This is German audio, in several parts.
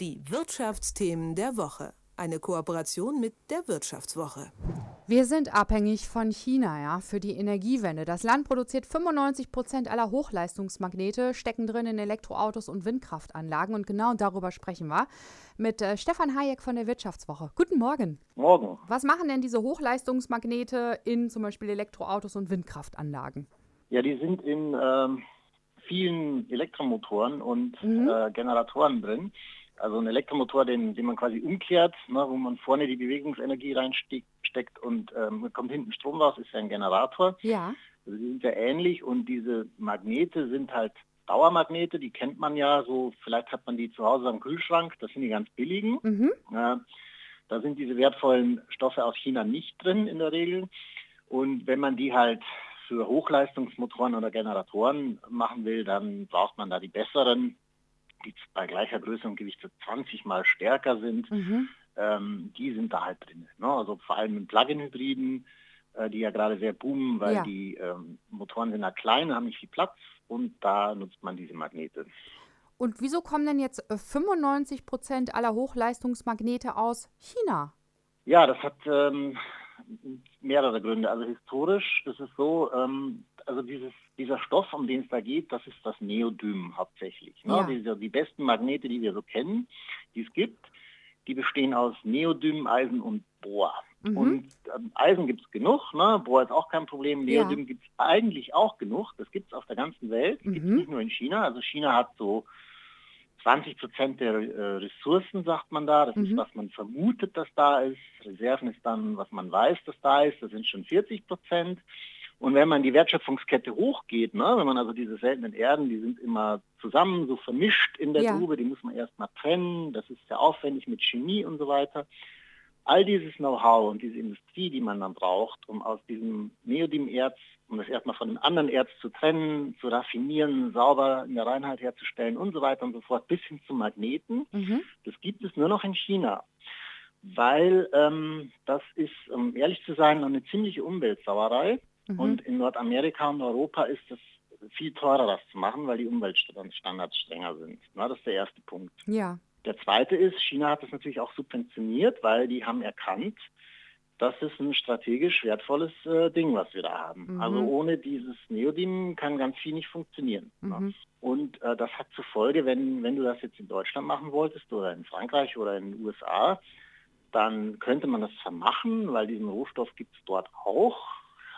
Die Wirtschaftsthemen der Woche. Eine Kooperation mit der Wirtschaftswoche. Wir sind abhängig von China ja, für die Energiewende. Das Land produziert 95 Prozent aller Hochleistungsmagnete, stecken drin in Elektroautos und Windkraftanlagen. Und genau darüber sprechen wir mit äh, Stefan Hayek von der Wirtschaftswoche. Guten Morgen. Morgen. Was machen denn diese Hochleistungsmagnete in zum Beispiel Elektroautos und Windkraftanlagen? Ja, die sind in ähm, vielen Elektromotoren und mhm. äh, Generatoren drin. Also ein Elektromotor, den, den man quasi umkehrt, ne, wo man vorne die Bewegungsenergie reinsteckt und ähm, kommt hinten Strom raus, ist ja ein Generator. Ja. Also die sind ja ähnlich und diese Magnete sind halt Dauermagnete, die kennt man ja so, vielleicht hat man die zu Hause am Kühlschrank, das sind die ganz billigen. Mhm. Ja, da sind diese wertvollen Stoffe aus China nicht drin in der Regel. Und wenn man die halt für Hochleistungsmotoren oder Generatoren machen will, dann braucht man da die besseren die bei gleicher Größe und Gewicht so 20 mal stärker sind, mhm. ähm, die sind da halt drin. Ne? Also vor allem in Plug-in-Hybriden, äh, die ja gerade sehr boomen, weil ja. die ähm, Motoren sind ja klein, haben nicht viel Platz und da nutzt man diese Magnete. Und wieso kommen denn jetzt 95 äh, Prozent aller Hochleistungsmagnete aus China? Ja, das hat ähm, mehrere Gründe. Also historisch ist es so, ähm, also dieses, dieser Stoff, um den es da geht, das ist das Neodym hauptsächlich. Ne? Ja. Die, die besten Magnete, die wir so kennen, die es gibt, die bestehen aus Neodym, Eisen und Bohr. Mhm. Und ähm, Eisen gibt es genug, ne? Bohr ist auch kein Problem, Neodym ja. gibt es eigentlich auch genug. Das gibt es auf der ganzen Welt, mhm. gibt es nicht nur in China. Also China hat so 20 Prozent der äh, Ressourcen, sagt man da. Das mhm. ist, was man vermutet, dass da ist. Reserven ist dann, was man weiß, dass da ist. Das sind schon 40 Prozent. Und wenn man die Wertschöpfungskette hochgeht, ne, wenn man also diese seltenen Erden, die sind immer zusammen so vermischt in der ja. Grube, die muss man erstmal trennen, das ist sehr aufwendig mit Chemie und so weiter. All dieses Know-how und diese Industrie, die man dann braucht, um aus diesem Neodymerz, um das erstmal von dem anderen Erz zu trennen, zu raffinieren, sauber in der Reinheit herzustellen und so weiter und so fort, bis hin zu Magneten, mhm. das gibt es nur noch in China weil ähm, das ist, um ehrlich zu sein, eine ziemliche Umweltsauerei. Mhm. Und in Nordamerika und Europa ist es viel teurer, das zu machen, weil die Umweltstandards strenger sind. Na, das ist der erste Punkt. Ja. Der zweite ist, China hat das natürlich auch subventioniert, weil die haben erkannt, das ist ein strategisch wertvolles äh, Ding, was wir da haben. Mhm. Also ohne dieses Neodym kann ganz viel nicht funktionieren. Mhm. Und äh, das hat zur Folge, wenn, wenn du das jetzt in Deutschland machen wolltest oder in Frankreich oder in den USA, dann könnte man das vermachen, weil diesen Rohstoff gibt es dort auch.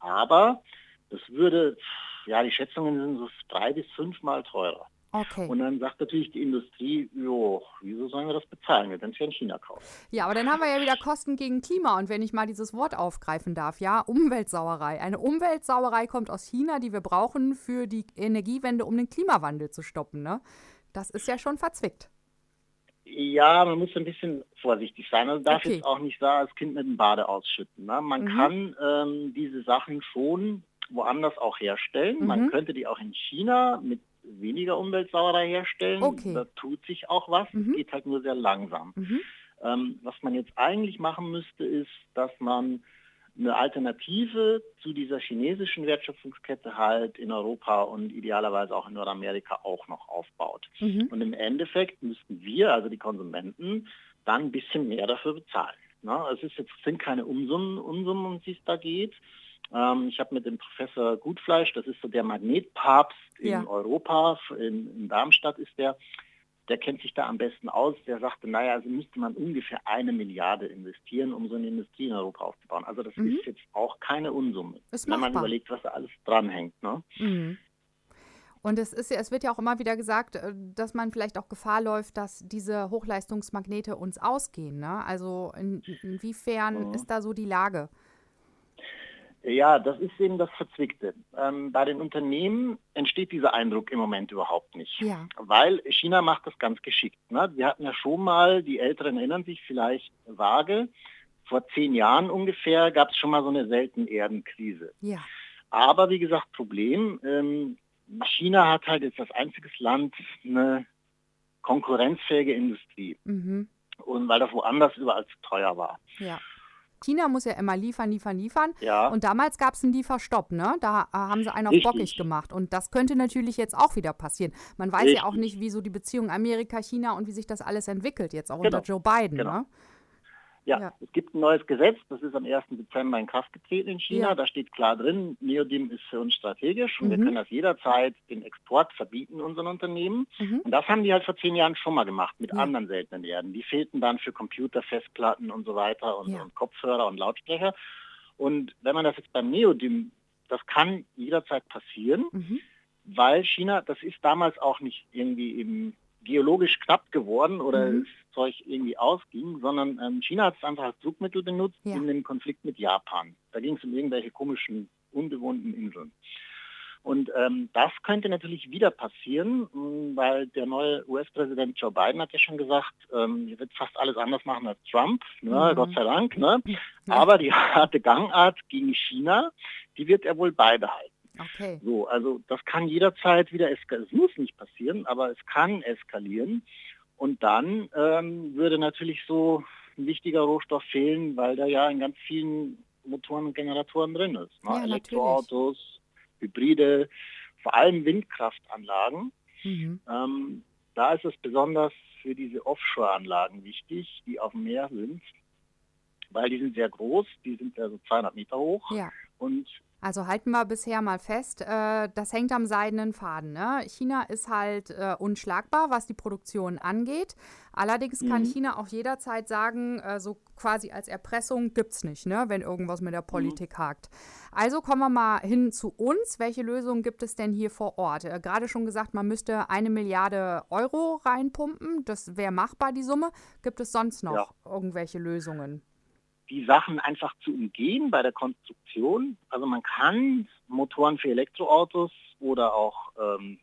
Aber das würde, ja, die Schätzungen sind so drei bis fünfmal teurer. Okay. Und dann sagt natürlich die Industrie, jo, wieso sollen wir das bezahlen? Wir können es ja in China kaufen. Ja, aber dann haben wir ja wieder Kosten gegen Klima. Und wenn ich mal dieses Wort aufgreifen darf, ja, Umweltsauerei. Eine Umweltsauerei kommt aus China, die wir brauchen für die Energiewende, um den Klimawandel zu stoppen. Ne? Das ist ja schon verzwickt. Ja, man muss ein bisschen vorsichtig sein. Also darf okay. jetzt auch nicht da das Kind mit dem Bade ausschütten. Ne? Man mhm. kann ähm, diese Sachen schon woanders auch herstellen. Mhm. Man könnte die auch in China mit weniger Umweltsauerei herstellen. Okay. Da tut sich auch was. Mhm. Es geht halt nur sehr langsam. Mhm. Ähm, was man jetzt eigentlich machen müsste, ist, dass man eine Alternative zu dieser chinesischen Wertschöpfungskette halt in Europa und idealerweise auch in Nordamerika auch noch aufbaut. Mhm. Und im Endeffekt müssten wir, also die Konsumenten, dann ein bisschen mehr dafür bezahlen. Na, es ist jetzt, sind keine Unsummen, Unsummen um die es da geht. Ähm, ich habe mit dem Professor Gutfleisch, das ist so der Magnetpapst ja. in Europa, in, in Darmstadt ist der, der kennt sich da am besten aus, der sagte, naja, also müsste man ungefähr eine Milliarde investieren, um so eine Industrie in Europa aufzubauen. Also das mhm. ist jetzt auch keine Unsumme, ist wenn man überlegt, was da alles dranhängt. Ne? Mhm. Und es, ist, es wird ja auch immer wieder gesagt, äh, dass man vielleicht auch Gefahr läuft, dass diese Hochleistungsmagnete uns ausgehen. Ne? Also in, inwiefern mhm. ist da so die Lage? Ja, das ist eben das Verzwickte. Ähm, bei den Unternehmen entsteht dieser Eindruck im Moment überhaupt nicht. Ja. Weil China macht das ganz geschickt. Ne? Wir hatten ja schon mal, die Älteren erinnern sich vielleicht vage, vor zehn Jahren ungefähr gab es schon mal so eine seltene Erdenkrise. Ja. Aber wie gesagt, Problem, ähm, China hat halt jetzt als einziges Land eine konkurrenzfähige Industrie. Mhm. Und weil das woanders überall zu teuer war. Ja. China muss ja immer liefern, liefern, liefern. Ja. Und damals gab es einen Lieferstopp, ne? Da haben sie einen auf Richtig. bockig gemacht. Und das könnte natürlich jetzt auch wieder passieren. Man weiß Richtig. ja auch nicht, wie so die Beziehung Amerika-China und wie sich das alles entwickelt, jetzt auch Genau. unter Joe Biden, Genau. ne? Ja, Ja. es gibt ein neues Gesetz, das ist am 1. Dezember in Kraft getreten in China. Ja. Da steht klar drin, Neodim ist für uns strategisch und wir Mhm. können das jederzeit den Export verbieten unseren Unternehmen. Mhm. Und das haben die halt vor zehn Jahren schon mal gemacht mit Ja. anderen seltenen Erden. Die fehlten dann für Computer, Festplatten und so weiter und, und Kopfhörer und Lautsprecher. Und wenn man das jetzt beim Neodim, das kann jederzeit passieren, Mhm. weil China, das ist damals auch nicht irgendwie eben geologisch knapp geworden oder Mhm. das Zeug irgendwie ausging, sondern ähm, China hat es einfach als Druckmittel benutzt Ja. in dem Konflikt mit Japan. Da ging es um irgendwelche komischen, unbewohnten Inseln. Und ähm, das könnte natürlich wieder passieren, mh, weil der neue US-Präsident Joe Biden hat ja schon gesagt, ähm, er wird fast alles anders machen als Trump, ne? Mhm. Gott sei Dank. Ne? Aber die harte Gangart gegen China, die wird er wohl beibehalten. Okay. So, also das kann jederzeit wieder eskalieren. Es muss nicht passieren, aber es kann eskalieren. Und dann ähm, würde natürlich so ein wichtiger Rohstoff fehlen, weil da ja in ganz vielen Motoren und Generatoren drin ist. Ne? Ja, natürlich. Elektroautos, Hybride, vor allem Windkraftanlagen. Mhm. Ähm, da ist es besonders für diese Offshore-Anlagen wichtig, die auf dem Meer sind, weil die sind sehr groß, die sind ja so 200 Meter hoch Ja. und Also halten wir bisher mal fest, äh, das hängt am seidenen Faden. Ne? China ist halt äh, unschlagbar, was die Produktion angeht. Allerdings kann Mhm. China auch jederzeit sagen, äh, so quasi als Erpressung gibt's nicht, ne? wenn irgendwas mit der Mhm. Politik hakt. Also kommen wir mal hin zu uns. Welche Lösungen gibt es denn hier vor Ort? Äh, Gerade schon gesagt, man müsste eine Milliarde Euro reinpumpen. Das wäre machbar, die Summe. Gibt es sonst noch Ja. irgendwelche Lösungen? Die Sachen einfach zu umgehen bei der Konstruktion. Also man kann Motoren für Elektroautos oder auch ähm,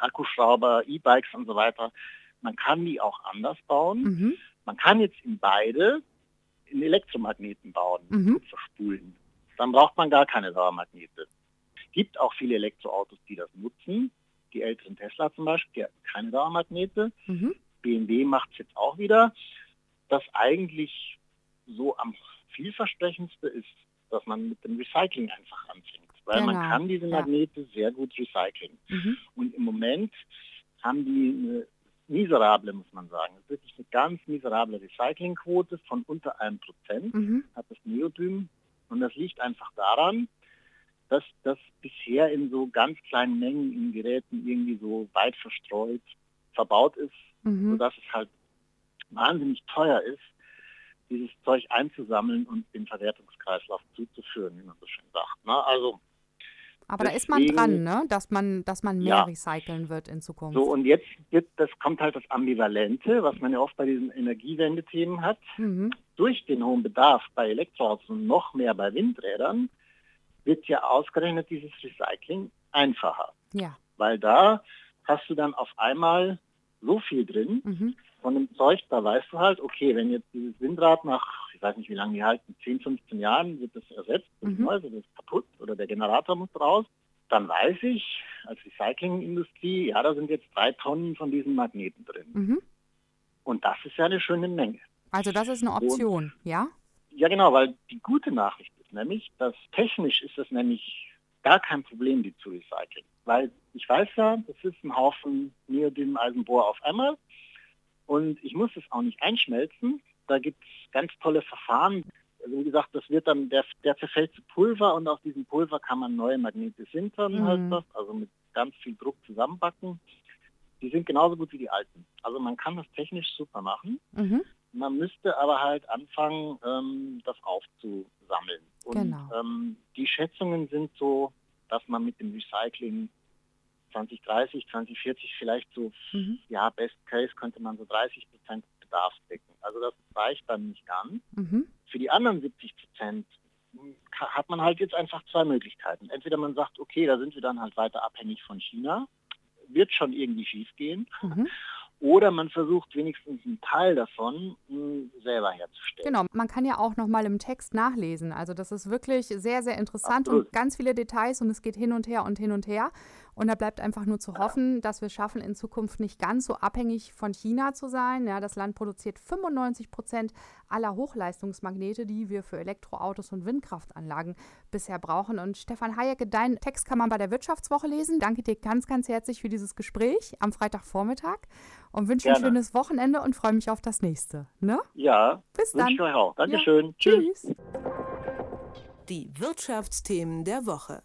Akkuschrauber, E-Bikes und so weiter, man kann die auch anders bauen. Mhm. Man kann jetzt in beide in Elektromagneten bauen, Mhm. verspulen. Dann braucht man gar keine Dauermagnete. Gibt auch viele Elektroautos, die das nutzen. Die älteren Tesla zum Beispiel, die hatten keine Dauermagnete. Mhm. BMW macht es jetzt auch wieder. Das eigentlich so am vielversprechendste ist, dass man mit dem Recycling einfach anfängt. Weil man Genau, kann diese ja. Magnete sehr gut recyceln. Mhm. Und im Moment haben die eine miserable, muss man sagen, wirklich eine ganz miserable Recyclingquote von unter einem Prozent Mhm. hat das Neodym. Und das liegt einfach daran, dass das bisher in so ganz kleinen Mengen in Geräten irgendwie so weit verstreut verbaut ist, Mhm. sodass es halt wahnsinnig teuer ist, dieses Zeug einzusammeln und den Verwertungskreislauf zuzuführen, wie man so schön sagt. Ne? Also Aber da ist man Deswegen- dran, ne? dass man, dass man mehr Ja. recyceln wird in Zukunft. so und jetzt wird, das kommt halt das Ambivalente, was man ja oft bei diesen Energiewendethemen hat. Mhm. Durch den hohen Bedarf bei Elektroautos und noch mehr bei Windrädern wird ja ausgerechnet dieses Recycling einfacher, Ja. weil da hast du dann auf einmal so viel drin, Mhm. Von dem Zeug, da weißt du halt, okay, wenn jetzt dieses Windrad nach, ich weiß nicht, wie lange die halten, 10, 15 Jahren wird das ersetzt, durch Mhm. Neues, oder ist kaputt oder der Generator muss raus, dann weiß ich als Recyclingindustrie, ja, da sind jetzt drei Tonnen von diesen Magneten drin. Mhm. Und das ist ja eine schöne Menge. Also das ist eine Option, ja? Ja, genau, weil die gute Nachricht ist nämlich, dass technisch ist es nämlich gar kein Problem, die zu recyceln. Weil ich weiß ja, das ist ein Haufen Neodym-Eisenbohr auf einmal und ich muss es auch nicht einschmelzen. Da gibt es ganz tolle Verfahren. Also wie gesagt, das wird dann, der, der zerfällt zu Pulver und aus diesem Pulver kann man neue Magnete sintern, Mhm. heißt das, also mit ganz viel Druck zusammenbacken. Die sind genauso gut wie die alten. Also man kann das technisch super machen. Mhm. Man müsste aber halt anfangen, ähm, das aufzusammeln. Und Genau. ähm, die Schätzungen sind so, dass man mit dem Recycling 2030, 2040 vielleicht so, Mhm. ja, Best Case könnte man so 30 Prozent Bedarf decken. Also das reicht dann nicht ganz. Mhm. Für die anderen 70 Prozent hat man halt jetzt einfach zwei Möglichkeiten. Entweder man sagt, okay, da sind wir dann halt weiter abhängig von China, wird schon irgendwie schief gehen. Mhm. Oder man versucht wenigstens einen Teil davon mh, selber herzustellen. Genau, man kann ja auch noch mal im Text nachlesen. Also das ist wirklich sehr, sehr interessant Absolut. und ganz viele Details und es geht hin und her und hin und her. Und da bleibt einfach nur zu hoffen, dass wir es schaffen, in Zukunft nicht ganz so abhängig von China zu sein. Ja, das Land produziert 95 Prozent aller Hochleistungsmagnete, die wir für Elektroautos und Windkraftanlagen bisher brauchen. Und Stefan Hayek, deinen Text kann man bei der Wirtschaftswoche lesen. Danke dir ganz, ganz herzlich für dieses Gespräch am Freitagvormittag und wünsche Gerne. ein schönes Wochenende und freue mich auf das nächste. Ne? Ja, bis dann. Ich euch auch. Dankeschön. Ja. Tschüss. Tschüss. Die Wirtschaftsthemen der Woche.